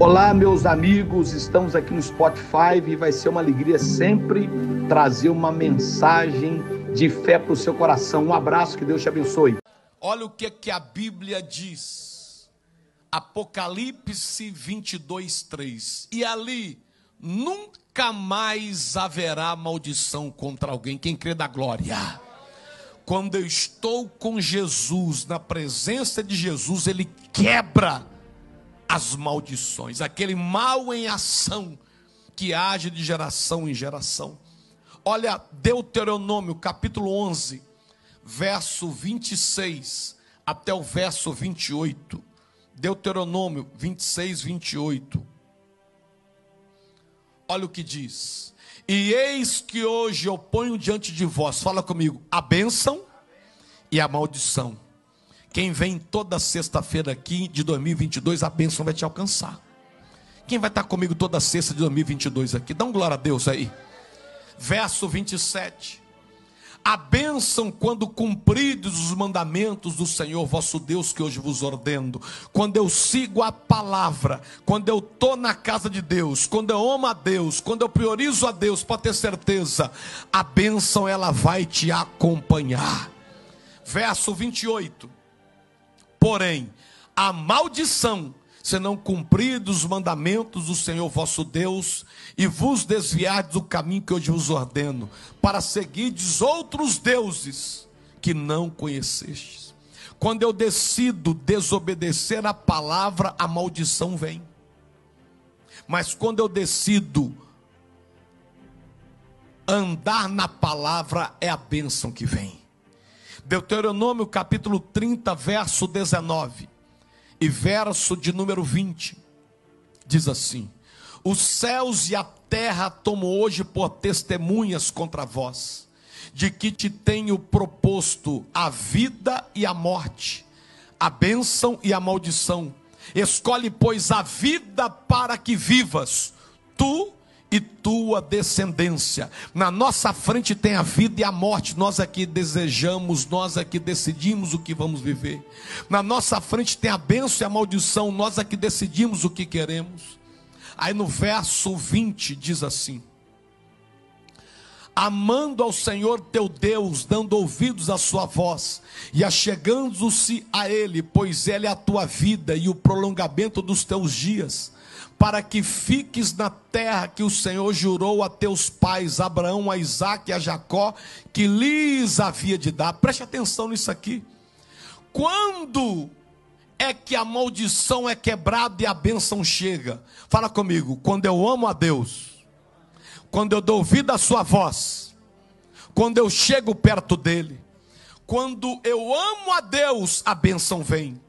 Olá, meus amigos, estamos aqui no Spotify e vai ser uma alegria sempre trazer uma mensagem de fé para o seu coração. Um abraço, que Deus te abençoe. Olha o que, que a Bíblia diz. Apocalipse 22, 3. E ali nunca mais haverá maldição contra alguém. Quem crê da glória. Quando eu estou com Jesus, na presença de Jesus, Ele quebra as maldições, aquele mal em ação que age de geração em geração. Olha, Deuteronômio capítulo 11, verso 26 até o verso 28. Deuteronômio 26, 28. Olha o que diz. E eis que hoje eu ponho diante de vós, fala comigo, a bênção e a maldição. Quem vem toda sexta-feira aqui de 2022, a bênção vai te alcançar. Quem vai estar comigo toda sexta de 2022 aqui? Dá um glória a Deus aí. Verso 27. A bênção quando cumpridos os mandamentos do Senhor vosso Deus que hoje vos ordeno. Quando eu sigo a palavra, quando eu estou na casa de Deus, quando eu amo a Deus, quando eu priorizo a Deus, pode ter certeza, a bênção ela vai te acompanhar. Verso 28. Porém, a maldição, se não cumpridos os mandamentos do Senhor vosso Deus, e vos desviardes do caminho que hoje vos ordeno, para seguirdes outros deuses que não conhecestes. Quando eu decido desobedecer a palavra, a maldição vem. Mas quando eu decido andar na palavra, é a bênção que vem. Deuteronômio capítulo 30, verso 19 e verso de número 20. Diz assim: Os céus e a terra tomo hoje por testemunhas contra vós, de que te tenho proposto a vida e a morte, a bênção e a maldição. Escolhe, pois, a vida para que vivas, tu e tua descendência. Na nossa frente tem a vida e a morte. Nós aqui desejamos, nós aqui decidimos o que vamos viver. Na nossa frente tem a bênção e a maldição. Nós aqui decidimos o que queremos. Aí no verso 20 diz assim: amando ao Senhor teu Deus, dando ouvidos à sua voz, e achegando-se a Ele, pois Ele é a tua vida e o prolongamento dos teus dias para que fiques na terra que o Senhor jurou a teus pais, Abraão, a Isaac e a Jacó, que lhes havia de dar. Preste atenção nisso aqui. Quando é que a maldição é quebrada e a bênção chega? Fala comigo. Quando eu amo a Deus, quando eu dou ouvido à Sua voz, quando eu chego perto dEle, quando eu amo a Deus, a bênção vem.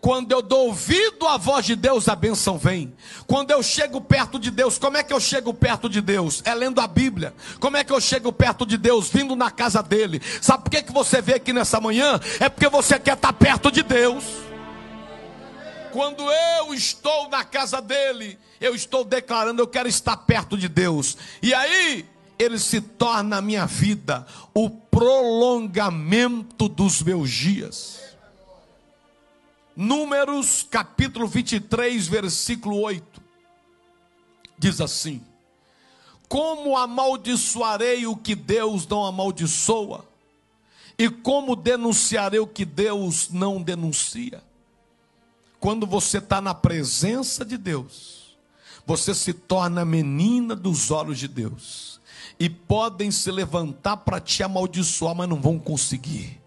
Quando eu dou ouvido à voz de Deus, a bênção vem. Quando eu chego perto de Deus, como é que eu chego perto de Deus? É lendo a Bíblia. Como é que eu chego perto de Deus? Vindo na casa dele. Sabe por que, que você vê aqui nessa manhã? É porque você quer estar perto de Deus. Quando eu estou na casa dele, eu estou declarando, eu quero estar perto de Deus. E aí, ele se torna a minha vida o prolongamento dos meus dias. Números capítulo 23, versículo 8. Diz assim: Como amaldiçoarei o que Deus não amaldiçoa? E como denunciarei o que Deus não denuncia? Quando você está na presença de Deus, você se torna menina dos olhos de Deus. E podem se levantar para te amaldiçoar, mas não vão conseguir